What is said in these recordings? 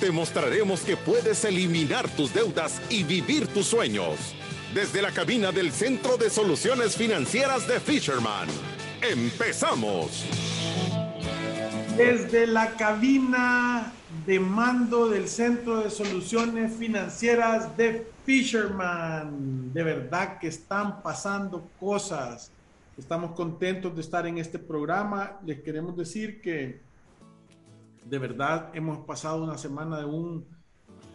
Te mostraremos que puedes eliminar tus deudas y vivir tus sueños. Desde la cabina del Centro de Soluciones Financieras de Fisherman. ¡Empezamos! Desde la cabina de mando del Centro de Soluciones Financieras de Fisherman. De verdad que están pasando cosas. Estamos contentos de estar en este programa. Les queremos decir que de verdad hemos pasado una semana de un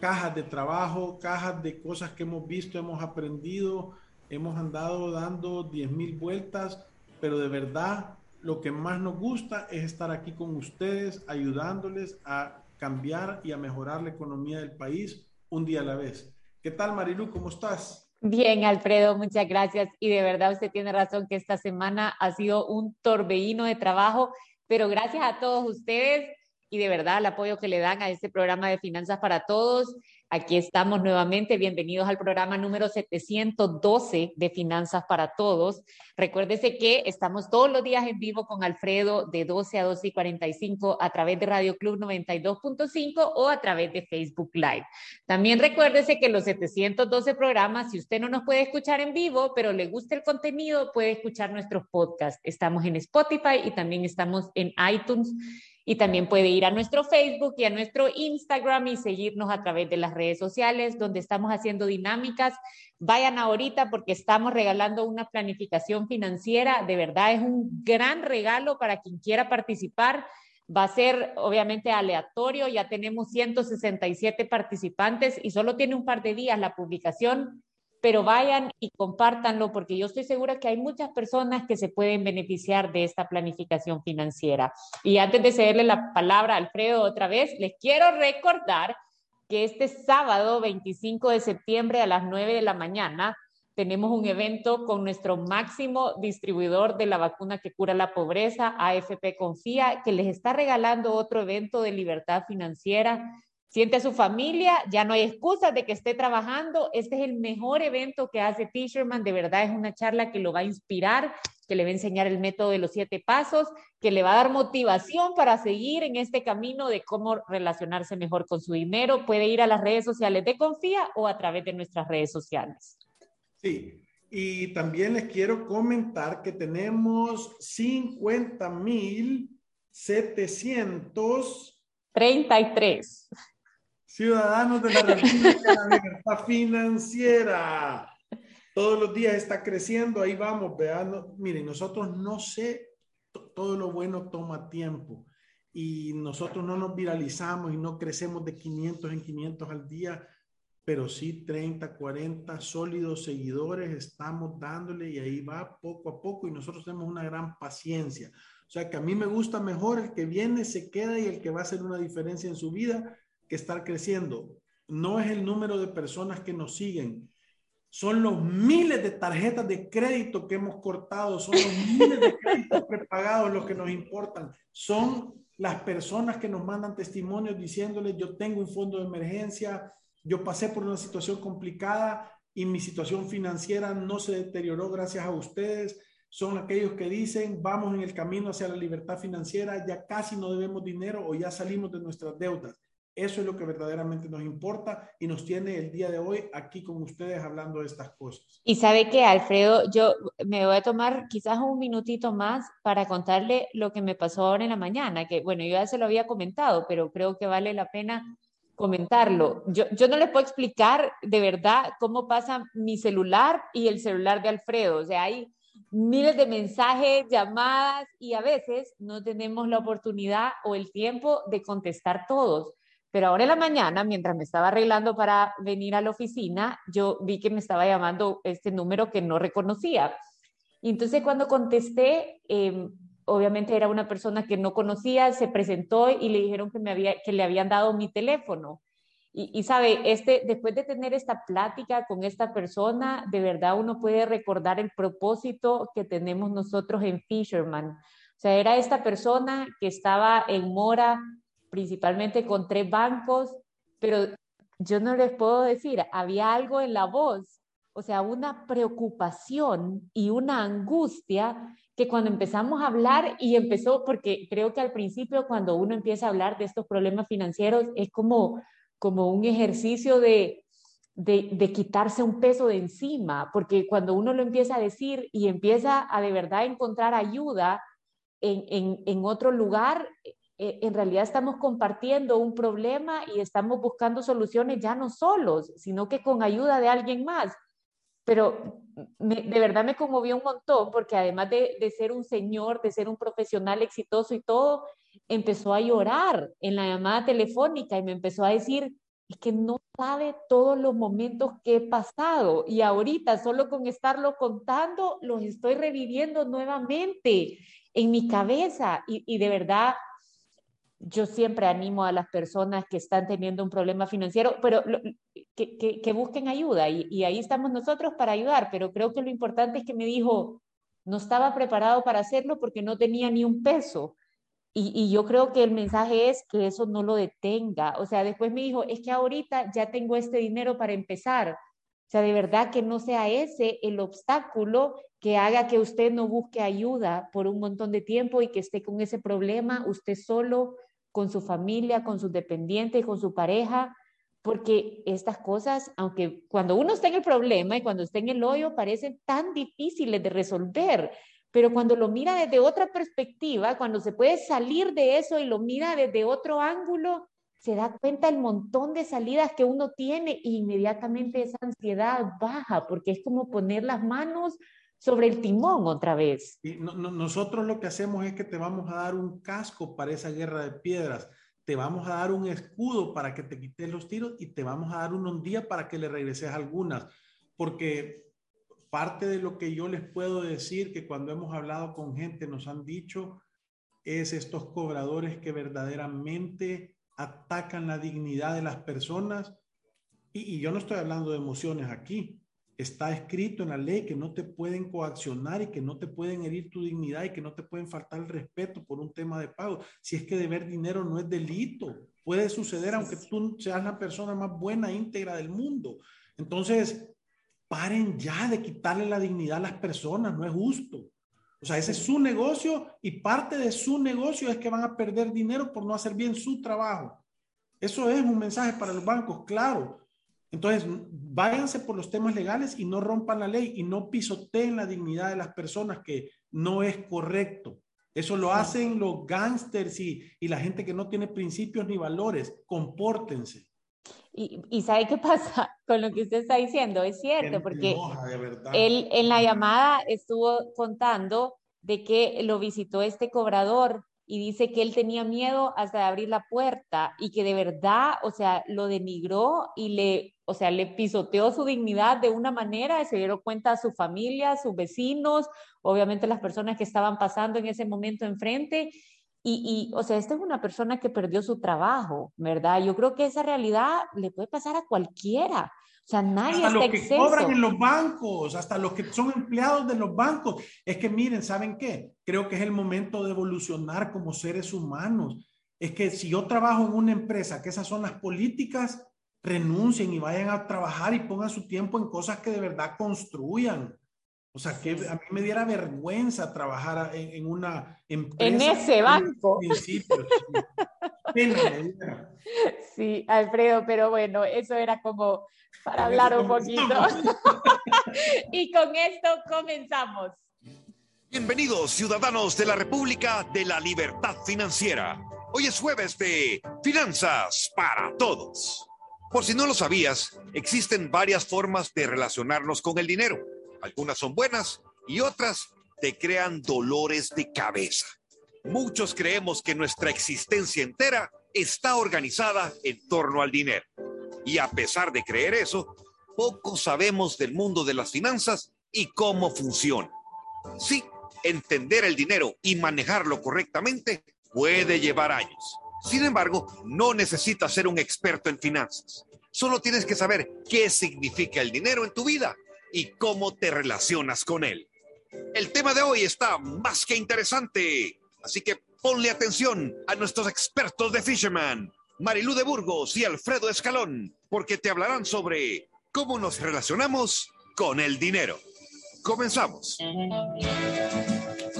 cajas de trabajo, cajas de cosas que hemos visto, hemos aprendido, hemos andado dando 10 mil vueltas, pero de verdad lo que más nos gusta es estar aquí con ustedes, ayudándoles a cambiar y a mejorar la economía del país un día a la vez. ¿Qué tal, Marilu? ¿Cómo estás? Bien, Alfredo, muchas gracias. Y de verdad usted tiene razón que esta semana ha sido un torbellino de trabajo, pero gracias a todos ustedes y de verdad el apoyo que le dan a este programa de Finanzas para Todos. Aquí estamos nuevamente. Bienvenidos al programa número 712 de Finanzas para Todos. Recuérdese que estamos todos los días en vivo con Alfredo de 12 a 12 y 45 a través de Radio Club 92.5 o a través de Facebook Live. También recuérdese que los 712 programas, si usted no nos puede escuchar en vivo, pero le gusta el contenido, puede escuchar nuestros podcasts. Estamos en Spotify y también estamos en iTunes y también puede ir a nuestro Facebook y a nuestro Instagram y seguirnos a través de las redes sociales donde estamos haciendo dinámicas. Vayan ahorita porque estamos regalando una planificación financiera. De verdad es un gran regalo para quien quiera participar. Va a ser obviamente aleatorio. Ya tenemos 167 participantes y solo tiene un par de días la publicación pero vayan y compártanlo porque yo estoy segura que hay muchas personas que se pueden beneficiar de esta planificación financiera. Y antes de cederle la palabra a Alfredo otra vez, les quiero recordar que este sábado 25 de septiembre a las 9 de la mañana tenemos un evento con nuestro máximo distribuidor de la vacuna que cura la pobreza, AFP Confía, que les está regalando otro evento de libertad financiera siente a su familia, ya no hay excusas de que esté trabajando. Este es el mejor evento que hace Fisherman, de verdad es una charla que lo va a inspirar, que le va a enseñar el método de los siete pasos, que le va a dar motivación para seguir en este camino de cómo relacionarse mejor con su dinero. Puede ir a las redes sociales de Confía o a través de nuestras redes sociales. Sí, y también les quiero comentar que tenemos 50 mil 33 Ciudadanos de la República de la Libertad Financiera. Todos los días está creciendo, ahí vamos, vean. Miren, nosotros no sé, todo lo bueno toma tiempo y nosotros no nos viralizamos y no crecemos de 500 en 500 al día, pero sí 30, 40 sólidos seguidores estamos dándole y ahí va poco a poco y nosotros tenemos una gran paciencia. O sea que a mí me gusta mejor el que viene, se queda y el que va a hacer una diferencia en su vida estar creciendo. No es el número de personas que nos siguen, son los miles de tarjetas de crédito que hemos cortado, son los miles de créditos prepagados los que nos importan, son las personas que nos mandan testimonios diciéndoles yo tengo un fondo de emergencia, yo pasé por una situación complicada y mi situación financiera no se deterioró gracias a ustedes. Son aquellos que dicen, vamos en el camino hacia la libertad financiera, ya casi no debemos dinero o ya salimos de nuestras deudas. Eso es lo que verdaderamente nos importa y nos tiene el día de hoy aquí con ustedes hablando de estas cosas. Y sabe que, Alfredo, yo me voy a tomar quizás un minutito más para contarle lo que me pasó ahora en la mañana, que bueno, yo ya se lo había comentado, pero creo que vale la pena comentarlo. Yo, yo no les puedo explicar de verdad cómo pasa mi celular y el celular de Alfredo. O sea, hay miles de mensajes, llamadas y a veces no tenemos la oportunidad o el tiempo de contestar todos. Pero ahora en la mañana, mientras me estaba arreglando para venir a la oficina, yo vi que me estaba llamando este número que no reconocía. Y entonces cuando contesté, em, obviamente era una persona que no conocía, se presentó y le dijeron que, me había, que le habían dado mi teléfono. Y, sabe, este, después de tener esta plática con esta persona, de verdad uno puede recordar el propósito que tenemos nosotros en Fisherman. O sea, era esta persona que estaba en mora principalmente con tres bancos, pero yo no les puedo decir, había algo en la voz, o sea, una preocupación y una angustia que cuando empezamos a hablar y empezó, porque creo que al principio cuando uno empieza a hablar de estos problemas financieros es como como un ejercicio de, de, quitarse un peso de encima, porque cuando uno lo empieza a decir y empieza a de verdad encontrar ayuda en, en, otro lugar, en realidad estamos compartiendo un problema y estamos buscando soluciones ya no solos, sino que con ayuda de alguien más. Pero de verdad me conmovió un montón porque además de, de, ser un señor, de ser un profesional exitoso y todo, empezó a llorar en la llamada telefónica y me empezó a decir, es que no sabe todos los momentos que he pasado y ahorita solo con estarlo contando los estoy reviviendo nuevamente en mi cabeza y, y de verdad yo siempre animo a las personas que están teniendo un problema financiero, pero que, que, que, busquen ayuda y, y ahí estamos nosotros para ayudar, pero creo que lo importante es que me dijo, no estaba preparado para hacerlo porque no tenía ni un peso y, yo creo que el mensaje es que eso no lo detenga. O sea, después me dijo, es que ahorita ya tengo este dinero para empezar. O sea, de verdad que no sea ese el obstáculo que haga que usted no busque ayuda por un montón de tiempo y que esté con ese problema usted solo, con su familia, con sus dependientes, con su pareja, porque estas cosas, aunque cuando uno está en el problema y cuando está en el hoyo, parecen tan difíciles de resolver, pero cuando lo mira desde otra perspectiva, cuando se puede salir de eso y lo mira desde otro ángulo, se da cuenta el montón de salidas que uno tiene e inmediatamente esa ansiedad baja, porque es como poner las manos sobre el timón otra vez. Y nosotros lo que hacemos es que te vamos a dar un casco para esa guerra de piedras, te vamos a dar un escudo para que te quites los tiros y te vamos a dar un ondía para que le regreses algunas, porque Parte de lo que yo les puedo decir que cuando hemos hablado con gente nos han dicho es estos cobradores que verdaderamente atacan la dignidad de las personas. Y, yo no estoy hablando de emociones aquí. Está escrito en la ley que no te pueden coaccionar y que no te pueden herir tu dignidad y que no te pueden faltar el respeto por un tema de pago. Si es que deber dinero no es delito, puede suceder aunque tú seas la persona más buena, íntegra del mundo. Entonces, paren ya de quitarle la dignidad a las personas, no es justo. O sea, ese es su negocio y parte de su negocio es que van a perder dinero por no hacer bien su trabajo. Eso es un mensaje para los bancos, claro. Entonces, váyanse por los temas legales y no rompan la ley y no pisoteen la dignidad de las personas, que no es correcto. Eso lo hacen los gángsters y, y la gente que no tiene principios ni valores. Compórtense. Y, ¿sabe qué pasa con lo que usted está diciendo? Es cierto, porque él en la llamada estuvo contando de que lo visitó este cobrador y dice que él tenía miedo hasta de abrir la puerta y que de verdad, o sea, lo denigró y le, o sea, le pisoteó su dignidad de una manera, se dieron cuenta a su familia, sus vecinos, obviamente las personas que estaban pasando en ese momento enfrente y, y, o sea, esta es una persona que perdió su trabajo, ¿verdad? Yo creo que esa realidad le puede pasar a cualquiera. O sea, nadie hasta los que cobran en los bancos, hasta los que son empleados de los bancos. Es que miren, ¿saben qué? Creo que es el momento de evolucionar como seres humanos. Es que si yo trabajo en una empresa, que esas son las políticas, renuncien y vayan a trabajar y pongan su tiempo en cosas que de verdad construyan. O sea, que a mí me diera vergüenza trabajar en, una empresa. En ese banco. sí, Alfredo, pero bueno, eso era como para hablar un poquito. y con esto comenzamos. Bienvenidos, ciudadanos de la República de la Libertad Financiera. Hoy es jueves de Finanzas para Todos. Por si no lo sabías, existen varias formas de relacionarnos con el dinero algunas son buenas y otras te crean dolores de cabeza. Muchos creemos que nuestra existencia entera está organizada en torno al dinero. Y a pesar de creer eso, poco sabemos del mundo de las finanzas y cómo funciona. Sí, entender el dinero y manejarlo correctamente puede llevar años. Sin embargo, no necesitas ser un experto en finanzas. Solo tienes que saber qué significa el dinero en tu vida y cómo te relacionas con él. El tema de hoy está más que interesante, así que ponle atención a nuestros expertos de Fisherman, Marilú de Burgos y Alfredo Escalón, porque te hablarán sobre cómo nos relacionamos con el dinero. Comenzamos.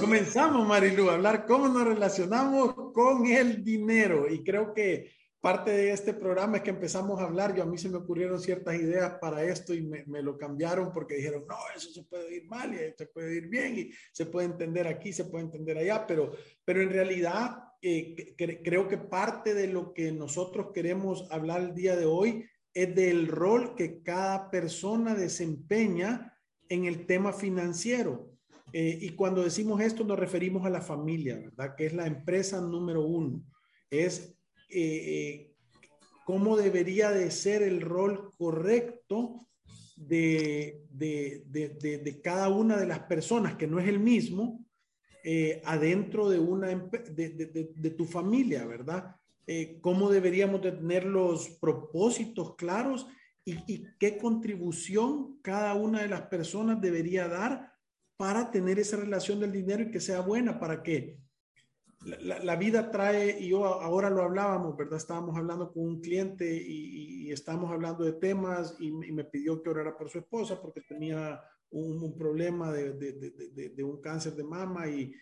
Comenzamos, Marilu, a hablar cómo nos relacionamos con el dinero. Y creo que parte de este programa es que empezamos a hablar. Yo a mí se me ocurrieron ciertas ideas para esto y me, lo cambiaron porque dijeron, no, eso se puede ir mal y se puede ir bien y se puede entender aquí, se puede entender allá. Pero, pero en realidad eh, creo que parte de lo que nosotros queremos hablar el día de hoy es del rol que cada persona desempeña en el tema financiero. Eh, y cuando decimos esto nos referimos a la familia, ¿verdad? Que es la empresa número uno. Es eh, cómo debería de ser el rol correcto de, de, de, de, cada una de las personas, que no es el mismo, eh, adentro de, una, de, tu familia, ¿verdad? cómo deberíamos de tener los propósitos claros y, y qué contribución cada una de las personas debería dar para tener esa relación del dinero y que sea buena, para que la, vida trae, y yo ahora lo hablábamos, ¿verdad? Estábamos hablando con un cliente y, estábamos hablando de temas y, me pidió que orara por su esposa porque tenía un, problema de, de, de, un cáncer de mama y,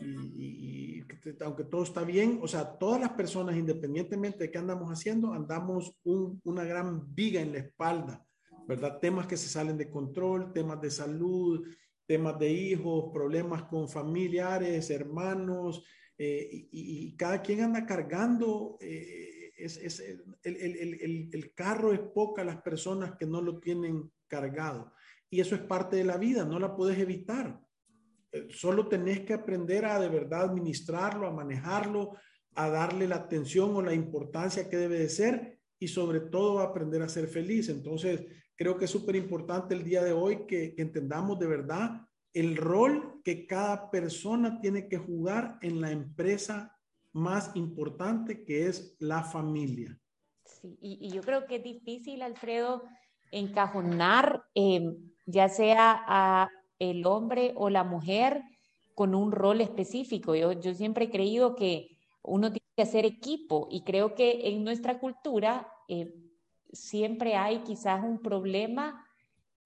y, aunque todo está bien, o sea, todas las personas, independientemente de qué andamos haciendo, andamos un, una gran viga en la espalda, ¿verdad? Temas que se salen de control, temas de salud, temas de hijos, problemas con familiares, hermanos, eh, y, cada quien anda cargando, eh, es, es el, el, el, el, carro es poca las personas que no lo tienen cargado. Y eso es parte de la vida, no la puedes evitar. Eh, solo tenés que aprender a de verdad administrarlo, a manejarlo, a darle la atención o la importancia que debe de ser y sobre todo aprender a ser feliz. Entonces, creo que es súper importante el día de hoy que, que, entendamos de verdad el rol que cada persona tiene que jugar en la empresa más importante que es la familia. Sí, y, yo creo que es difícil, Alfredo, encajonar eh, ya sea a el hombre o la mujer con un rol específico. Yo, yo siempre he creído que uno tiene que hacer equipo y creo que en nuestra cultura eh, siempre hay quizás un problema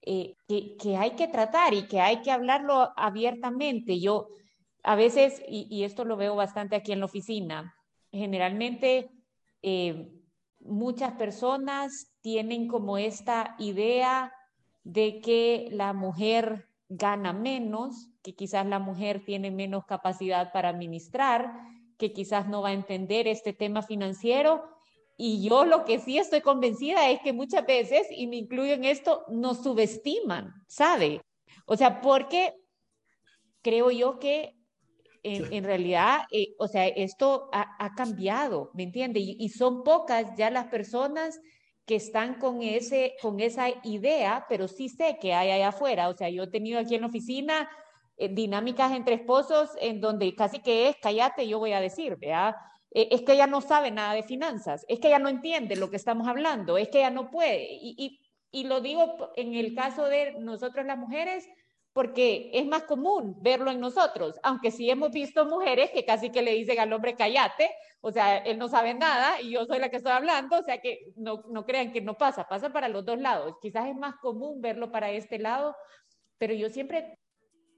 eh, que, hay que tratar y que hay que hablarlo abiertamente. Yo a veces, y, y esto lo veo bastante aquí en la oficina, generalmente eh, muchas personas tienen como esta idea de que la mujer gana menos, que quizás la mujer tiene menos capacidad para administrar, que quizás no va a entender este tema financiero y yo lo que sí estoy convencida es que muchas veces, y me incluyo en esto, nos subestiman, ¿sabe? O sea, porque creo yo que en, en realidad, eh, o sea, esto ha, ha cambiado, ¿me entiende? Y, y, son pocas ya las personas que están con, ese, con esa idea, pero sí sé que hay allá afuera. O sea, yo he tenido aquí en la oficina eh, dinámicas entre esposos en donde casi que es, cállate, yo voy a decir, ¿verdad? Eh, es que ella no sabe nada de finanzas, es que ella no entiende lo que estamos hablando, es que ella no puede. Y, lo digo en el caso de nosotros las mujeres, porque es más común verlo en nosotros, aunque sí hemos visto mujeres que casi que le dicen al hombre cállate, o sea, él no sabe nada y yo soy la que estoy hablando, o sea que no, no crean que no pasa, pasa para los dos lados, quizás es más común verlo para este lado, pero yo siempre,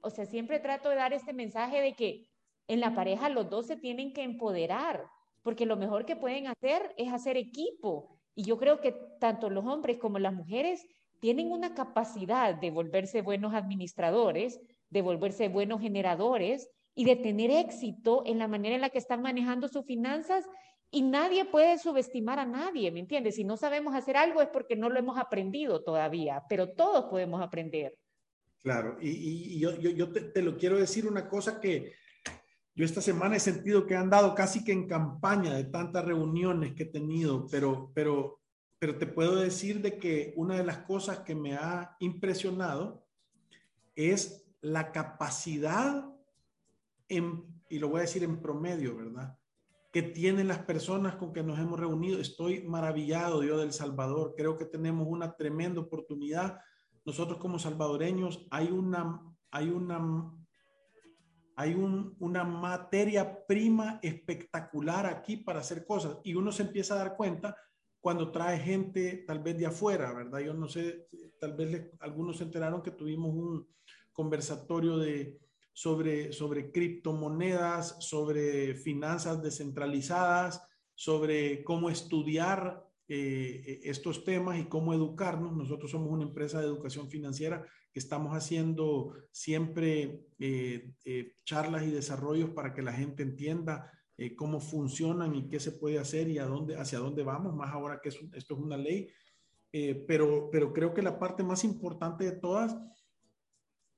o sea, siempre trato de dar este mensaje de que en la pareja los dos se tienen que empoderar, porque lo mejor que pueden hacer es hacer equipo. Y yo creo que tanto los hombres como las mujeres tienen una capacidad de volverse buenos administradores, de volverse buenos generadores y de tener éxito en la manera en la que están manejando sus finanzas. Y nadie puede subestimar a nadie, ¿me entiendes? Si no sabemos hacer algo es porque no lo hemos aprendido todavía, pero todos podemos aprender. Claro, y, yo, te, lo quiero decir una cosa que yo esta semana he sentido que han dado casi que en campaña de tantas reuniones que he tenido, pero, pero, pero te puedo decir de que una de las cosas que me ha impresionado es la capacidad, en, y lo voy a decir en promedio, ¿verdad? que tienen las personas con que nos hemos reunido. Estoy maravillado yo del Salvador. Creo que tenemos una tremenda oportunidad. Nosotros como salvadoreños hay una, hay una, hay una materia prima espectacular aquí para hacer cosas y uno se empieza a dar cuenta cuando trae gente tal vez de afuera, ¿verdad? Yo no sé, tal vez algunos se enteraron que tuvimos un conversatorio de, sobre, sobre criptomonedas, sobre finanzas descentralizadas, sobre cómo estudiar eh, estos temas y cómo educarnos. Nosotros somos una empresa de educación financiera que estamos haciendo siempre eh, eh, charlas y desarrollos para que la gente entienda cómo funcionan y qué se puede hacer y a dónde, hacia dónde vamos, más ahora que esto es una ley. pero, pero creo que la parte más importante de todas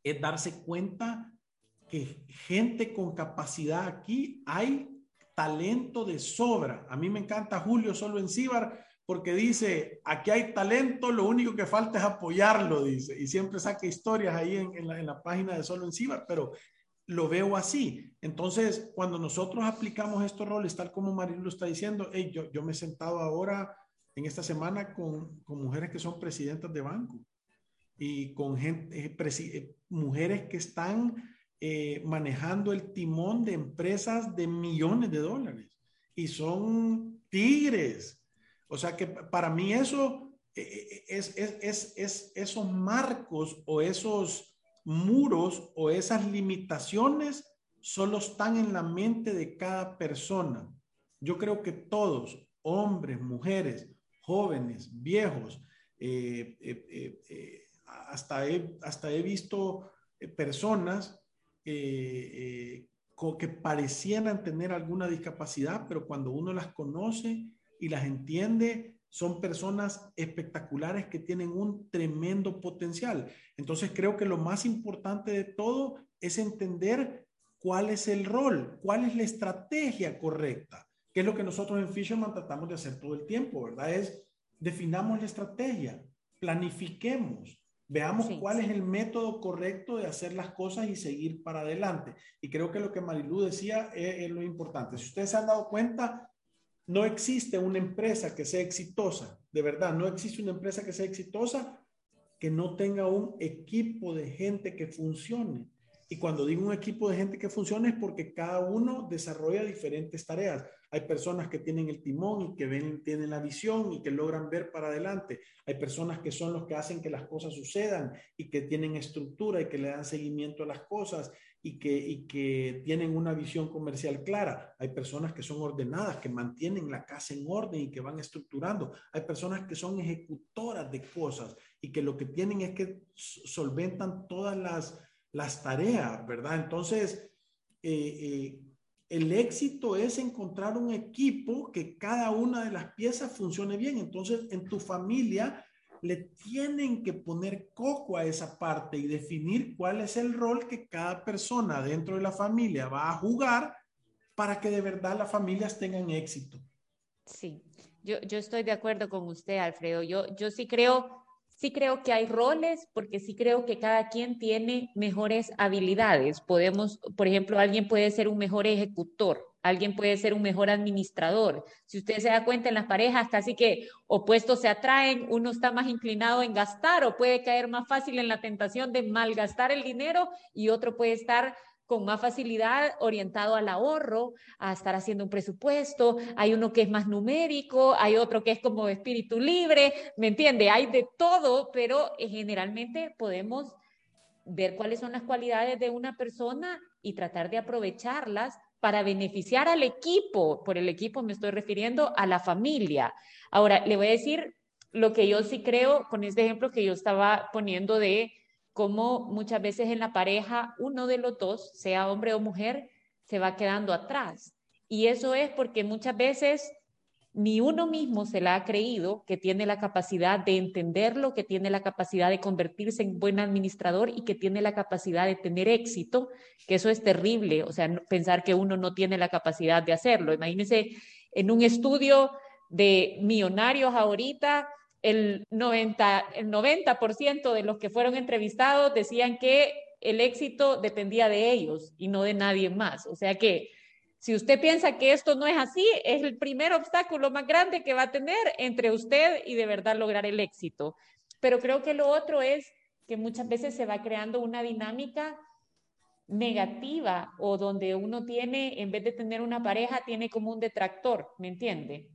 es darse cuenta que gente con capacidad aquí hay talento de sobra. A mí me encanta Julio solo en Cibar porque dice, aquí hay talento, lo único que falta es apoyarlo, dice, y siempre saca historias ahí en, la, página de solo en Cibar, pero lo veo así. Entonces, cuando nosotros aplicamos estos roles, tal como Marilu está diciendo, yo, yo me he sentado ahora en esta semana con, con mujeres que son presidentas de banco y con gente, eh, eh, mujeres que están eh, manejando el timón de empresas de millones de dólares y son tigres. O sea que para mí eso es, es, es, esos marcos o esos muros o esas limitaciones solo están en la mente de cada persona. Yo creo que todos, hombres, mujeres, jóvenes, viejos, hasta, he, hasta he visto personas eh, que parecieran tener alguna discapacidad, pero cuando uno las conoce y las entiende, son personas espectaculares que tienen un tremendo potencial. Entonces creo que lo más importante de todo es entender cuál es el rol, cuál es la estrategia correcta, que es lo que nosotros en Fisherman tratamos de hacer todo el tiempo, ¿verdad? Es definamos la estrategia, planifiquemos, Veamos cuál es el método correcto de hacer las cosas y seguir para adelante. Y creo que lo que Marilú decía es, lo importante. Si ustedes se han dado cuenta, no existe una empresa que sea exitosa, de verdad, no existe una empresa que sea exitosa que no tenga un equipo de gente que funcione. Y cuando digo un equipo de gente que funcione es porque cada uno desarrolla diferentes tareas. Hay personas que tienen el timón y que tienen la visión y que logran ver para adelante. Hay personas que son los que hacen que las cosas sucedan y que tienen estructura y que le dan seguimiento a las cosas y que, y que tienen una visión comercial clara. Hay personas que son ordenadas, que mantienen la casa en orden y que van estructurando. Hay personas que son ejecutoras de cosas y que lo que tienen es que solventan todas las, las tareas, ¿verdad? Entonces, eh, eh, el éxito es encontrar un equipo que cada una de las piezas funcione bien. Entonces, en tu familia le tienen que poner coco a esa parte y definir cuál es el rol que cada persona dentro de la familia va a jugar para que de verdad las familias tengan éxito. Sí, yo, yo estoy de acuerdo con usted, Alfredo. Yo, yo sí creo sí creo que hay roles, porque sí creo que cada quien tiene mejores habilidades. Podemos, por ejemplo, alguien puede ser un mejor ejecutor, alguien puede ser un mejor administrador. Si usted se da cuenta en las parejas, casi que opuestos se atraen, uno está más inclinado en gastar o puede caer más fácil en la tentación de malgastar el dinero y otro puede estar con más facilidad orientado al ahorro, a estar haciendo un presupuesto, hay uno que es más numérico, hay otro que es como espíritu libre, ¿me entiende? Hay de todo, pero eh, generalmente podemos ver cuáles son las cualidades de una persona y tratar de aprovecharlas para beneficiar al equipo. Por el equipo me estoy refiriendo a la familia. Ahora, le voy a decir lo que yo sí creo con este ejemplo que yo estaba poniendo de como muchas veces en la pareja uno de los dos, sea hombre o mujer, se va quedando atrás. Y eso es porque muchas veces ni uno mismo se la ha creído que tiene la capacidad de entenderlo, que tiene la capacidad de convertirse en buen administrador y que tiene la capacidad de tener éxito, que eso es terrible, o sea, pensar que uno no tiene la capacidad de hacerlo. Imagínense en un estudio de millonarios ahorita, el 90%, el 90 de los que fueron entrevistados decían que el éxito dependía de ellos y no de nadie más. O sea que Si usted piensa que esto no es así, es el primer obstáculo más grande que va a tener entre usted y de verdad lograr el éxito. Pero creo que lo otro es que muchas veces se va creando una dinámica negativa o donde uno tiene, en vez de tener una pareja, tiene como un detractor, ¿me entiende?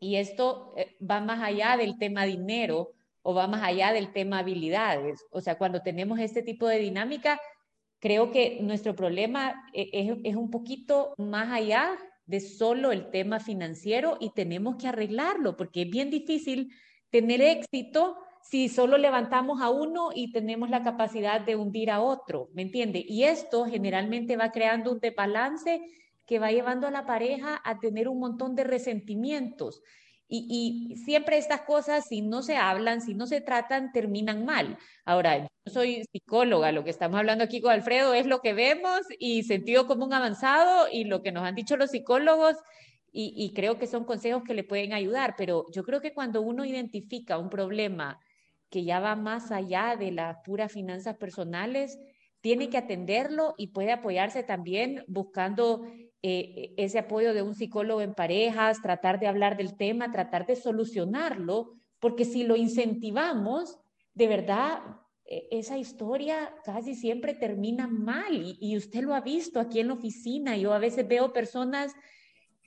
Y esto eh, va más allá del tema dinero o va más allá del tema habilidades. O sea, cuando tenemos este tipo de dinámica, creo que nuestro problema eh, es, es un poquito más allá de solo el tema financiero y tenemos que arreglarlo porque es bien difícil tener éxito si solo levantamos a uno y tenemos la capacidad de hundir a otro, ¿me entiende? Y esto generalmente va creando un desbalance que va llevando a la pareja a tener un montón de resentimientos. Y, siempre estas cosas, si no se hablan, si no se tratan, terminan mal. Ahora, yo soy psicóloga, lo que estamos hablando aquí con Alfredo es lo que vemos y sentido común avanzado y lo que nos han dicho los psicólogos y, y creo que son consejos que le pueden ayudar, pero yo creo que cuando uno identifica un problema que ya va más allá de las puras finanzas personales, tiene que atenderlo y puede apoyarse también buscando eh, ese apoyo de un psicólogo en parejas, tratar de hablar del tema, tratar de solucionarlo, porque si lo incentivamos, de verdad, e, esa historia casi siempre termina mal y, usted lo ha visto aquí en la oficina. Yo a veces veo personas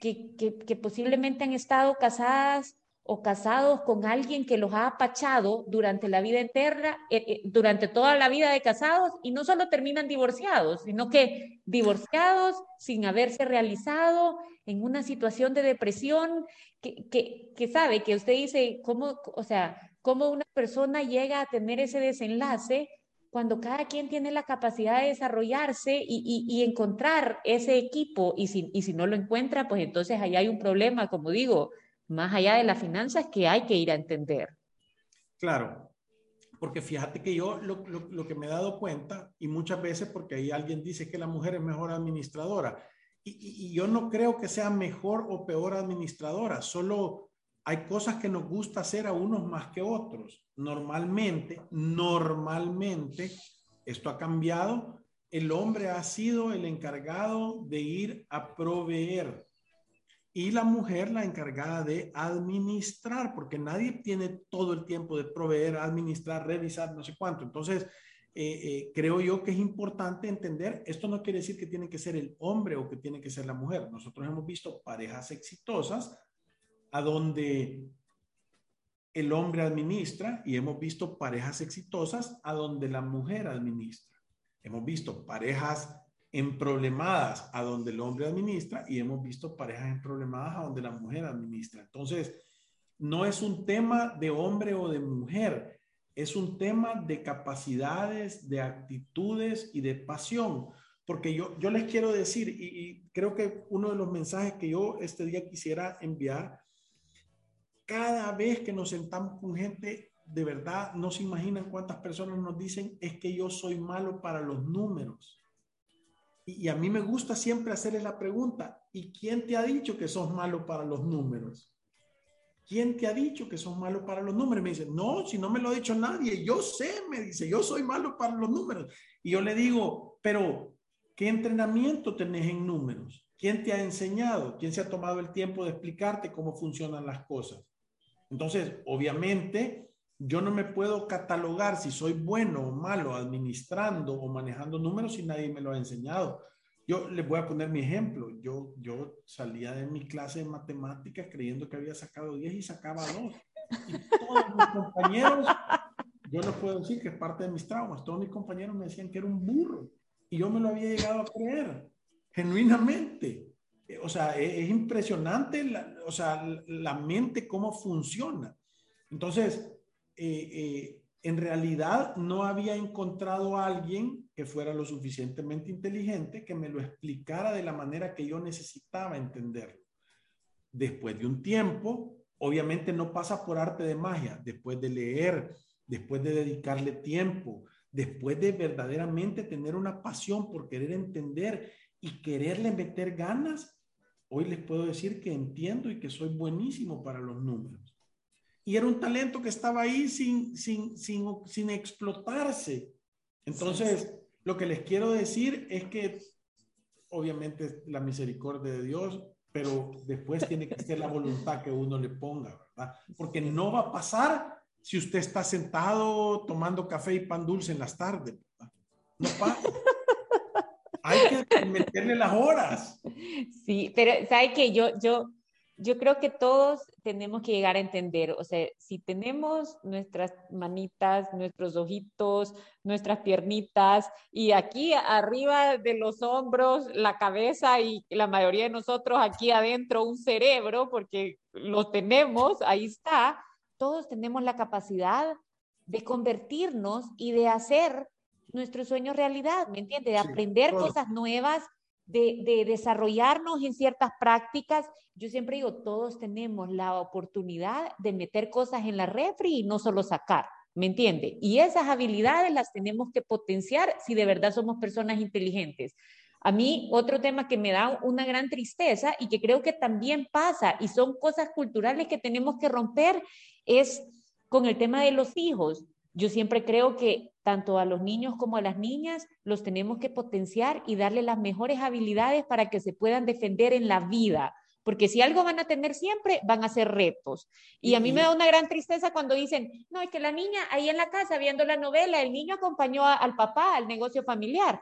que posiblemente han estado casadas o casados con alguien que los ha apachado durante la vida entera, eh, eh, durante toda la vida de casados, y no solo terminan divorciados, sino que divorciados sin haberse realizado en una situación de depresión, que, que, que sabe, que usted dice, ¿cómo, o sea, cómo una persona llega a tener ese desenlace cuando cada quien tiene la capacidad de desarrollarse y, y, y encontrar ese equipo, y si, y si no lo encuentra, pues entonces ahí hay un problema, como digo, más allá de las finanzas que hay que ir a entender. Claro, porque fíjate que yo lo, lo, que me he dado cuenta, y muchas veces porque ahí alguien dice que la mujer es mejor administradora, y, y, y, yo no creo que sea mejor o peor administradora, solo hay cosas que nos gusta hacer a unos más que otros. Normalmente, normalmente, esto ha cambiado, el hombre ha sido el encargado de ir a proveer y la mujer la encargada de administrar, porque nadie tiene todo el tiempo de proveer, administrar, revisar, no sé cuánto. Entonces, eh, eh, creo yo que es importante entender, esto no quiere decir que tiene que ser el hombre o que tiene que ser la mujer. Nosotros hemos visto parejas exitosas a donde el hombre administra y hemos visto parejas exitosas a donde la mujer administra. Hemos visto parejas en problemadas a donde el hombre administra y hemos visto parejas en problemadas a donde la mujer administra. Entonces, no es un tema de hombre o de mujer, es un tema de capacidades, de actitudes y de pasión. Porque yo, yo les quiero decir, y, y creo que uno de los mensajes que yo este día quisiera enviar, cada vez que nos sentamos con gente, de verdad, no se imaginan cuántas personas nos dicen, es que yo soy malo para los números y, a mí me gusta siempre hacerles la pregunta, ¿y quién te ha dicho que sos malo para los números? ¿Quién te ha dicho que sos malo para los números? Me dice, no, si no me lo ha dicho nadie, yo sé, me dice, yo soy malo para los números. Y yo le digo, pero, ¿qué entrenamiento tenés en números? ¿Quién te ha enseñado? ¿Quién se ha tomado el tiempo de explicarte cómo funcionan las cosas? Entonces, obviamente, yo no me puedo catalogar si soy bueno o malo administrando o manejando números si nadie me lo ha enseñado. Yo les voy a poner mi ejemplo. Yo, yo salía de mi clase de matemáticas creyendo que había sacado 10 y sacaba 2. Y todos mis compañeros, yo no puedo decir que es parte de mis traumas, todos mis compañeros me decían que era un burro y yo me lo había llegado a creer, genuinamente. O sea, es, es impresionante, la, o sea, la mente cómo funciona. Entonces, eh, eh, en realidad no había encontrado a alguien que fuera lo suficientemente inteligente que me lo explicara de la manera que yo necesitaba entenderlo. Después de un tiempo, obviamente no pasa por arte de magia, después de leer, después de dedicarle tiempo, después de verdaderamente tener una pasión por querer entender y quererle meter ganas, hoy les puedo decir que entiendo y que soy buenísimo para los números y era un talento que estaba ahí sin, sin, sin, sin explotarse. Entonces, lo que les quiero decir es que obviamente la misericordia de Dios, pero después tiene que ser la voluntad que uno le ponga, ¿verdad? Porque no va a pasar si usted está sentado tomando café y pan dulce en las tardes, ¿verdad? No pasa. Hay que meterle las horas. Sí, pero sabe que yo, yo, yo creo que todos tenemos que llegar a entender, o sea, si tenemos nuestras manitas, nuestros ojitos, nuestras piernitas y aquí arriba de los hombros la cabeza y la mayoría de nosotros aquí adentro un cerebro, porque lo tenemos, ahí está, todos tenemos la capacidad de convertirnos y de hacer nuestro sueño realidad, ¿me entiendes? De aprender cosas nuevas, de, desarrollarnos en ciertas prácticas. Yo siempre digo, todos tenemos la oportunidad de meter cosas en la refri y no solo sacar, ¿me entiende? Y esas habilidades las tenemos que potenciar si de verdad somos personas inteligentes. A mí, otro tema que me da una gran tristeza y que creo que también pasa y son cosas culturales que tenemos que romper es con el tema de los hijos. Yo siempre creo que tanto a los niños como a las niñas, los tenemos que potenciar y darle las mejores habilidades para que se puedan defender en la vida. Porque si algo van a tener siempre, van a ser retos. Y a mí me da una gran tristeza cuando dicen, no, es que la niña ahí en la casa viendo la novela, el niño acompañó al papá al negocio familiar.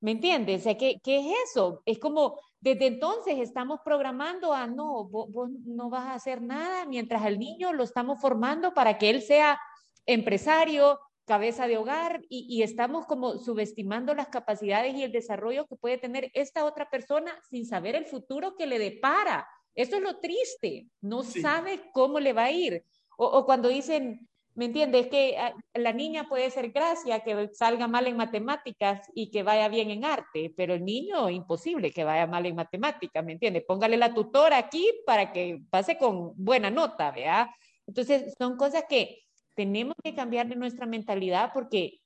¿Me entiendes? O sea, ¿qué, ¿qué, es eso? Es como, desde entonces estamos programando a, no, vos, no vas a hacer nada, mientras al niño lo estamos formando para que él sea empresario, cabeza de hogar y, estamos como subestimando las capacidades y el desarrollo que puede tener esta otra persona sin saber el futuro que le depara. Eso es lo triste, no sabe cómo le va a ir. O, cuando dicen, ¿me entiendes? Que ah, la niña puede ser gracia, que salga mal en matemáticas y que vaya bien en arte, pero el niño imposible que vaya mal en matemáticas, ¿me entiendes? Póngale la tutora aquí para que pase con buena nota, ¿vea? Entonces, son cosas que tenemos que cambiar de nuestra mentalidad porque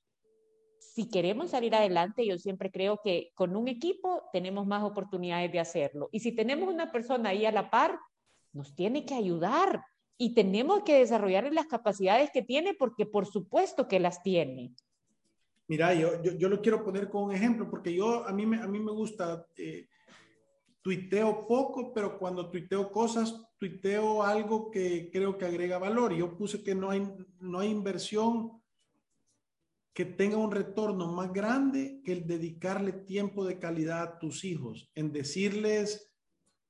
si queremos salir adelante, yo siempre creo que con un equipo tenemos más oportunidades de hacerlo. Y si tenemos una persona ahí a la par, nos tiene que ayudar y tenemos que desarrollar las capacidades que tiene porque por supuesto que las tiene. Mira, yo, yo, lo quiero poner como un ejemplo porque yo, a mí me, a mí me gusta, eh, tuiteo poco, pero cuando tuiteo cosas, tuiteo algo que creo que agrega valor. Yo puse que no hay, no hay inversión que tenga un retorno más grande que el dedicarle tiempo de calidad a tus hijos, en decirles,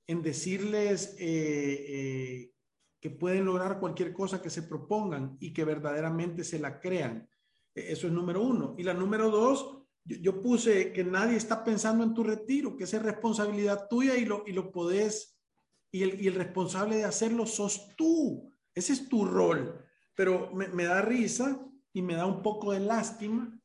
en decirles eh, eh, que pueden lograr cualquier cosa que se propongan y que verdaderamente se la crean. E, eso es número uno. Y la número dos, yo, puse que nadie está pensando en tu retiro, que esa es responsabilidad tuya y lo, y lo podés y el, responsable de hacerlo sos tú. Ese es tu rol. Pero me, da risa y me da un poco de lástima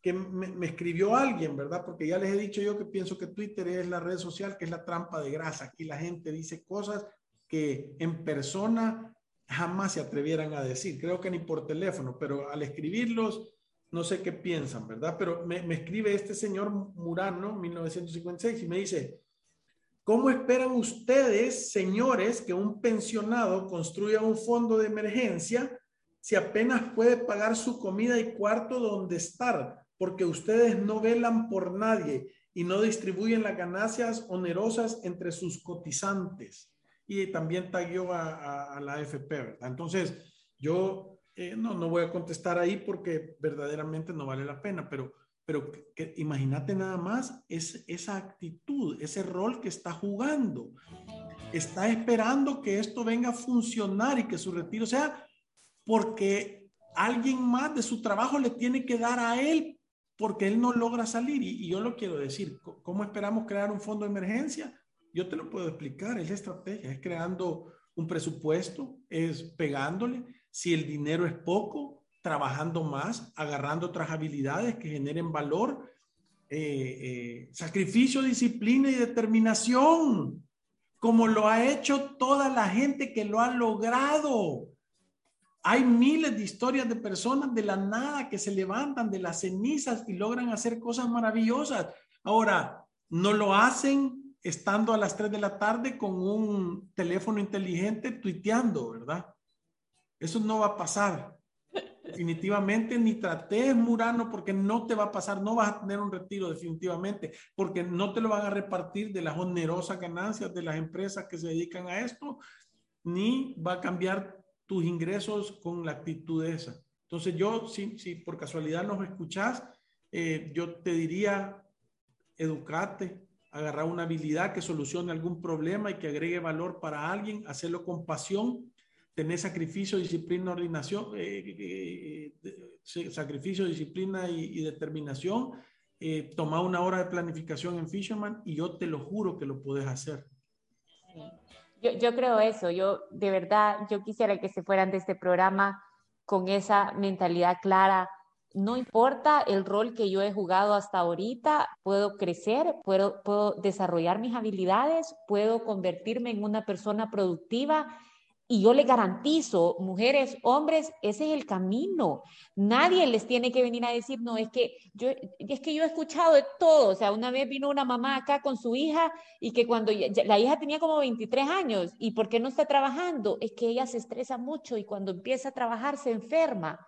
que me, escribió alguien, ¿verdad? Porque ya les he dicho yo que pienso que Twitter es la red social que es la trampa de grasa. Aquí la gente dice cosas que en persona jamás se atrevieran a decir. Creo que ni por teléfono, pero al escribirlos, no sé qué piensan, ¿verdad? Pero me, escribe este señor Murano, 1956, y me dice, ¿Cómo esperan ustedes, señores, que un pensionado construya un fondo de emergencia si apenas puede pagar su comida y cuarto donde estar? Porque ustedes no velan por nadie y no distribuyen las ganancias onerosas entre sus cotizantes. Y también tagueó a, la AFP, ¿verdad? Entonces, yo eh, no, no voy a contestar ahí porque verdaderamente no vale la pena, pero pero imagínate nada más es, esa actitud, ese rol que está jugando. Está esperando que esto venga a funcionar y que su retiro sea porque alguien más de su trabajo le tiene que dar a él porque él no logra salir. Y, yo lo quiero decir, ¿cómo esperamos crear un fondo de emergencia? Yo te lo puedo explicar, es la estrategia, es creando un presupuesto, es pegándole. Si el dinero es poco, trabajando más, agarrando otras habilidades que generen valor, eh, eh, sacrificio, disciplina y determinación, como lo ha hecho toda la gente que lo ha logrado. Hay miles de historias de personas de la nada que se levantan de las cenizas y logran hacer cosas maravillosas. Ahora, no lo hacen estando a las 3 de la tarde con un teléfono inteligente tuiteando, ¿verdad? Eso no va a pasar. definitivamente ni trates Murano porque no te va a pasar, no vas a tener un retiro definitivamente, porque no te lo van a repartir de las onerosas ganancias de las empresas que se dedican a esto, ni va a cambiar tus ingresos con la actitud esa. Entonces yo, si, si por casualidad nos escuchás, eh, yo te diría, educate, agarrar una habilidad que solucione algún problema y que agregue valor para alguien, hacerlo con pasión, tener sacrificio, disciplina, ordinación, eh, eh, eh, sacrificio, disciplina y, determinación, tomar una hora de planificación en Fisherman y yo te lo juro que lo puedes hacer. Yo, creo eso, yo de verdad, yo quisiera que se fueran de este programa con esa mentalidad clara, no importa el rol que yo he jugado hasta ahorita, puedo crecer, puedo desarrollar mis habilidades, puedo convertirme en una persona productiva y yo le garantizo, mujeres, hombres, ese es el camino. Nadie les tiene que venir a decir, no, es que yo, es que yo he escuchado de todo. O sea, una vez vino una mamá acá con su hija y que cuando la hija tenía como 23 años, ¿y por qué no está trabajando? Es que ella se estresa mucho y cuando empieza a trabajar se enferma.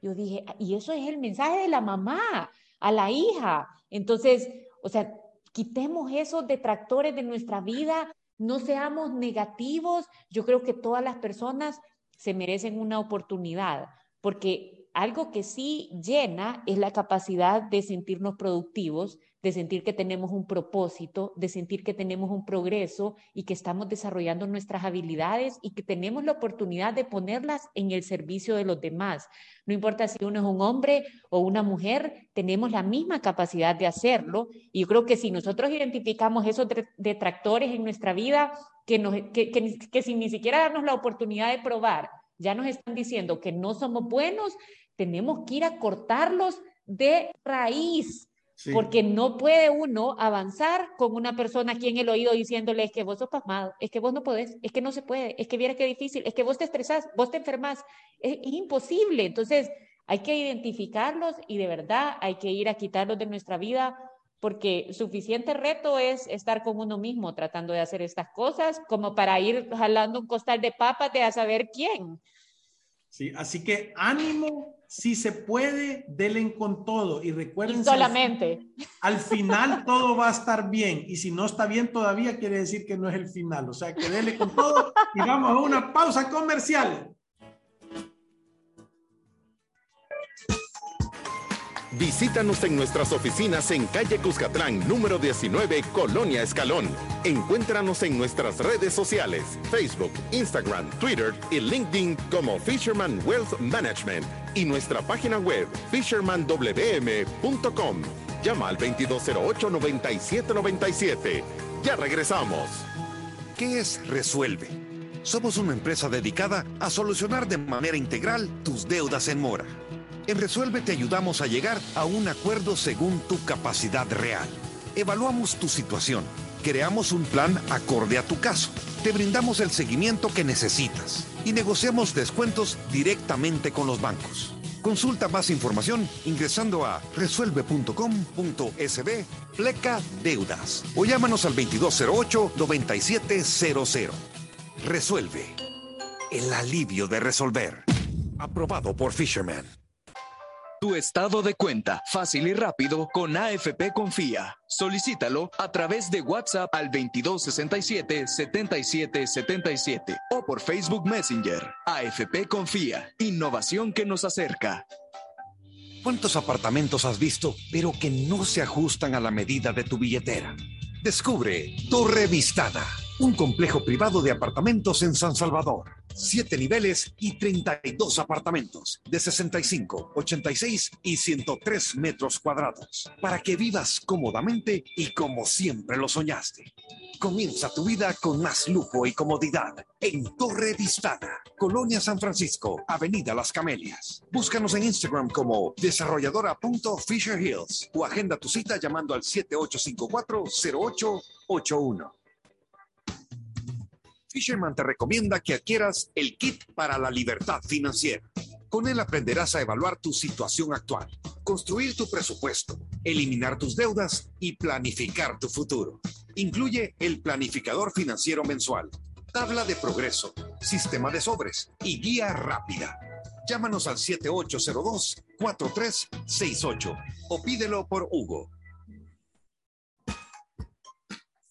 Yo dije, ah, y eso es el mensaje de la mamá a la hija. Entonces, o sea, quitemos esos detractores de nuestra vida, no seamos negativos. Yo creo que todas las personas se merecen una oportunidad, porque algo que sí llena es la capacidad de sentirnos productivos, de sentir que tenemos un propósito, de sentir que tenemos un progreso y que estamos desarrollando nuestras habilidades y que tenemos la oportunidad de ponerlas en el servicio de los demás. No importa si uno es un hombre o una mujer, tenemos la misma capacidad de hacerlo. Y yo creo que si nosotros identificamos esos detractores en nuestra vida, que, nos, que, que, que sin ni siquiera darnos la oportunidad de probar, ya nos están diciendo que no somos buenos, tenemos que ir a cortarlos de raíz porque no puede uno avanzar con una persona aquí en el oído diciéndole es que vos sos pasmado, es que vos no podés, es que no se puede, es que viera qué difícil, es que vos te estresás, vos te enfermas, es, imposible. Entonces hay que identificarlos y de verdad hay que ir a quitarlos de nuestra vida porque suficiente reto es estar con uno mismo tratando de hacer estas cosas como para ir jalando un costal de papas de a saber quién. Sí, así que ánimo, si se puede, denle con todo y recuerden. Solamente. Al, final todo va a estar bien y si no está bien todavía quiere decir que no es el final. O sea, que denle con todo y vamos a una pausa comercial. Visítanos en nuestras oficinas en calle Cuscatlán, número 19, Colonia Escalón. Encuéntranos en nuestras redes sociales, Facebook, Instagram, Twitter y LinkedIn como Fisherman Wealth Management y nuestra página web fishermanwm.com. Llama al 2208-9797. Ya regresamos. ¿Qué es Resuelve? Somos una empresa dedicada a solucionar de manera integral tus deudas en mora en Resuelve te ayudamos a llegar a un acuerdo según tu capacidad real. Evaluamos tu situación, creamos un plan acorde a tu caso, te brindamos el seguimiento que necesitas y negociamos descuentos directamente con los bancos. Consulta más información ingresando a resuelve.com.sb pleca deudas o llámanos al 2208-9700. Resuelve. El alivio de resolver. Aprobado por Fisherman. Tu estado de cuenta, fácil y rápido, con AFP Confía. Solicítalo a través de WhatsApp al 2267-7777 o por Facebook Messenger. AFP Confía, innovación que nos acerca. ¿Cuántos apartamentos has visto, pero que no se ajustan a la medida de tu billetera? Descubre Torre Vistada, un complejo privado de apartamentos en San Salvador siete niveles y 32 apartamentos de 65, 86 y 103 metros cuadrados para que vivas cómodamente y como siempre lo soñaste. Comienza tu vida con más lujo y comodidad en Torre Vistada, Colonia San Francisco, Avenida Las Camelias. Búscanos en Instagram como desarrolladora.fisherhills o agenda tu cita llamando al 7854-0881. Fisherman te recomienda que adquieras el kit para la libertad financiera. Con él aprenderás a evaluar tu situación actual, construir tu presupuesto, eliminar tus deudas y planificar tu futuro. Incluye el planificador financiero mensual, tabla de progreso, sistema de sobres y guía rápida. Llámanos al 7802-4368 o pídelo por Hugo.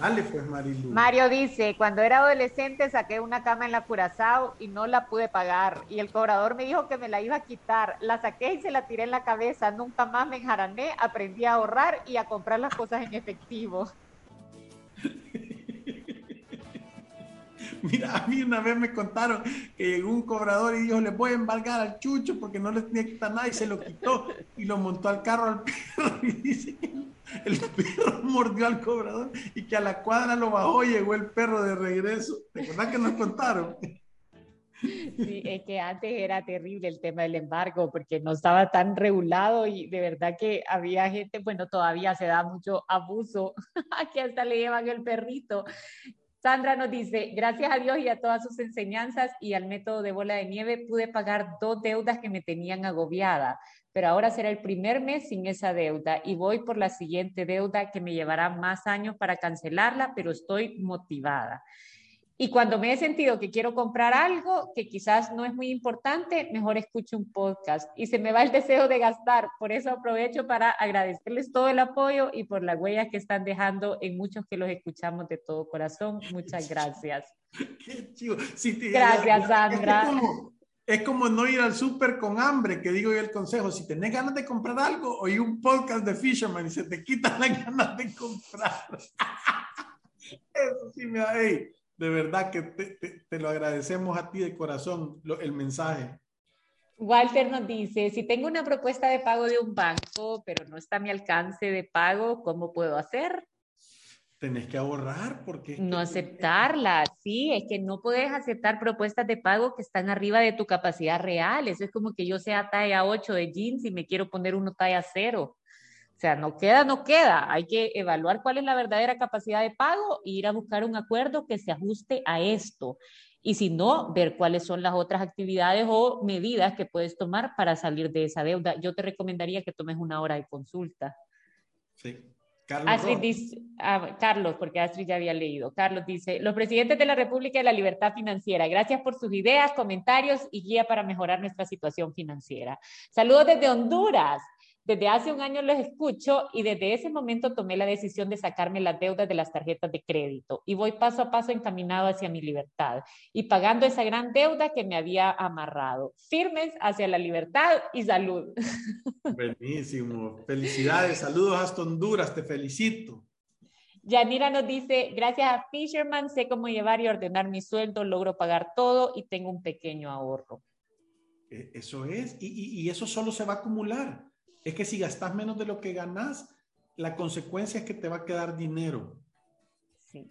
Dale pues, Marilu. Mario dice, cuando era adolescente saqué una cama en la Curazao y no la pude pagar. Y el cobrador me dijo que me la iba a quitar. La saqué y se la tiré en la cabeza. Nunca más me enjarané. Aprendí a ahorrar y a comprar las cosas en efectivo. Mira, a mí una vez me contaron que llegó un cobrador y dijo, le voy a embargar al chucho porque no le tenía que quitar nada y se lo quitó y lo montó al carro al perro y dice que el perro mordió al cobrador y que a la cuadra lo bajó y llegó el perro de regreso. ¿Te acuerdas que nos contaron? Sí, es que antes era terrible el tema del embargo porque no estaba tan regulado y de verdad que había gente, bueno, todavía se da mucho abuso, que hasta le llevan el perrito. Sandra nos dice, gracias a Dios y a todas sus enseñanzas y al método de bola de nieve pude pagar dos deudas que me tenían agobiada, pero ahora será el primer mes sin esa deuda y voy por la siguiente deuda que me llevará más años para cancelarla, pero estoy motivada. Y cuando me he sentido que quiero comprar algo que quizás no es muy importante, mejor escucho un podcast y se me va el deseo de gastar. Por eso aprovecho para agradecerles todo el apoyo y por las huellas que están dejando en muchos que los escuchamos de todo corazón. Muchas gracias. Qué chido. Sí, te- Gracias, Sandra. Es como, es como no ir al súper con hambre, que digo yo el consejo. Si tenés ganas de comprar algo, oí un podcast de Fisherman y se te quitan las ganas de comprar. Eso sí me da, ey, de verdad que te, te- te lo agradecemos a ti de corazón, lo- el mensaje. Walter nos dice, si tengo una propuesta de pago de un banco, pero no está a mi alcance de pago, ¿cómo puedo hacer? Tenés que ahorrar porque... No aceptarla, sí, es que no puedes aceptar propuestas de pago que están arriba de tu capacidad real. Eso es como que yo sea talla 8 de jeans y me quiero poner uno talla 0. O sea, no queda, no queda. Hay que evaluar cuál es la verdadera capacidad de pago e ir a buscar un acuerdo que se ajuste a esto. Y si no, ver cuáles son las otras actividades o medidas que puedes tomar para salir de esa deuda. Yo te recomendaría que tomes una hora de consulta. Sí. Carlos Astrid dice, ah, Carlos, porque Astrid ya había leído. Carlos dice, los presidentes de la República de la Libertad Financiera, gracias por sus ideas, comentarios y guía para mejorar nuestra situación financiera. Saludos desde Honduras. Desde hace un año los escucho y desde ese momento tomé la decisión de sacarme las deudas de las tarjetas de crédito y voy paso a paso encaminado hacia mi libertad y pagando esa gran deuda que me había amarrado. Firmes hacia la libertad y salud. Buenísimo. Felicidades. Saludos hasta Honduras. Te felicito. Yanira nos dice, gracias a Fisherman sé cómo llevar y ordenar mi sueldo, logro pagar todo y tengo un pequeño ahorro. Eh, Eso es. Y, y- y eso solo se va a acumular. Es que si gastas menos de lo que ganas, la consecuencia es que te va a quedar dinero. Sí.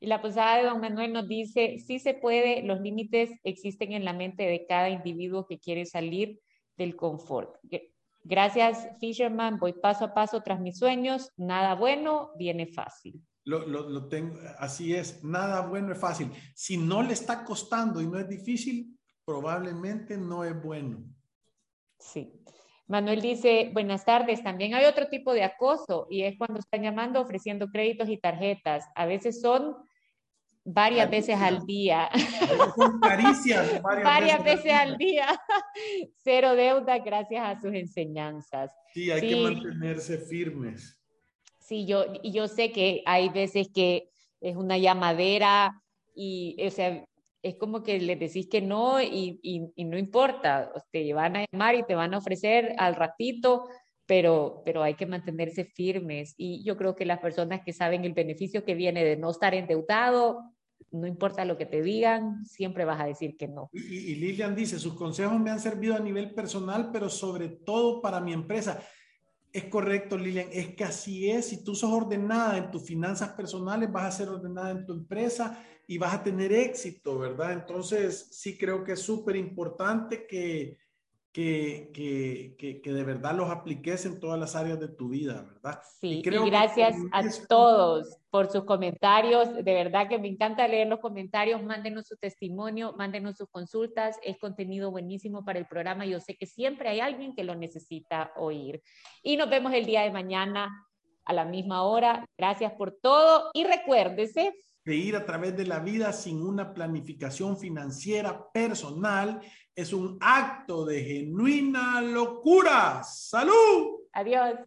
Y la posada de don Manuel nos dice, sí se puede, los límites existen en la mente de cada individuo que quiere salir del confort. Gr- Gracias, Fisherman, voy paso a paso tras mis sueños, nada bueno, viene fácil. Lo, lo- lo tengo, así es. Nada bueno es fácil. Si no le está costando y no es difícil, probablemente no es bueno. Sí. Manuel dice, buenas tardes, también hay otro tipo de acoso y es cuando están llamando ofreciendo créditos y tarjetas. A veces son varias veces al día, Son caricias varias, varias veces día. al día. Cero deuda gracias a sus enseñanzas. Sí, hay que Sí. mantenerse firmes. Sí, yo, yo sé que hay veces que es una llamadera y, o sea, es como que les decís que no y, y- no importa, te van a llamar y te van a ofrecer al ratito, pero, pero hay que mantenerse firmes. Y yo creo que las personas que saben el beneficio que viene de no estar endeudado, no importa lo que te digan, siempre vas a decir que no. Y- y Lilian dice, sus consejos me han servido a nivel personal, pero sobre todo para mi empresa. Es correcto, Lilian, es que así es. Si tú sos ordenada en tus finanzas personales, vas a ser ordenada en tu empresa y vas a tener éxito, ¿verdad? Entonces, sí creo que es súper importante que, que, que, que, de verdad los apliques en todas las áreas de tu vida, ¿verdad? Sí, y, gracias a todos por sus comentarios. De verdad que me encanta leer los comentarios. Mándenos su testimonio, mándenos sus consultas. Es contenido buenísimo para el programa. Yo sé que siempre hay alguien que lo necesita oír. Y nos vemos el día de mañana a la misma hora. Gracias por todo y recuérdese de ir a través de la vida sin una planificación financiera personal es un acto de genuina locura. ¡Salud! Adiós.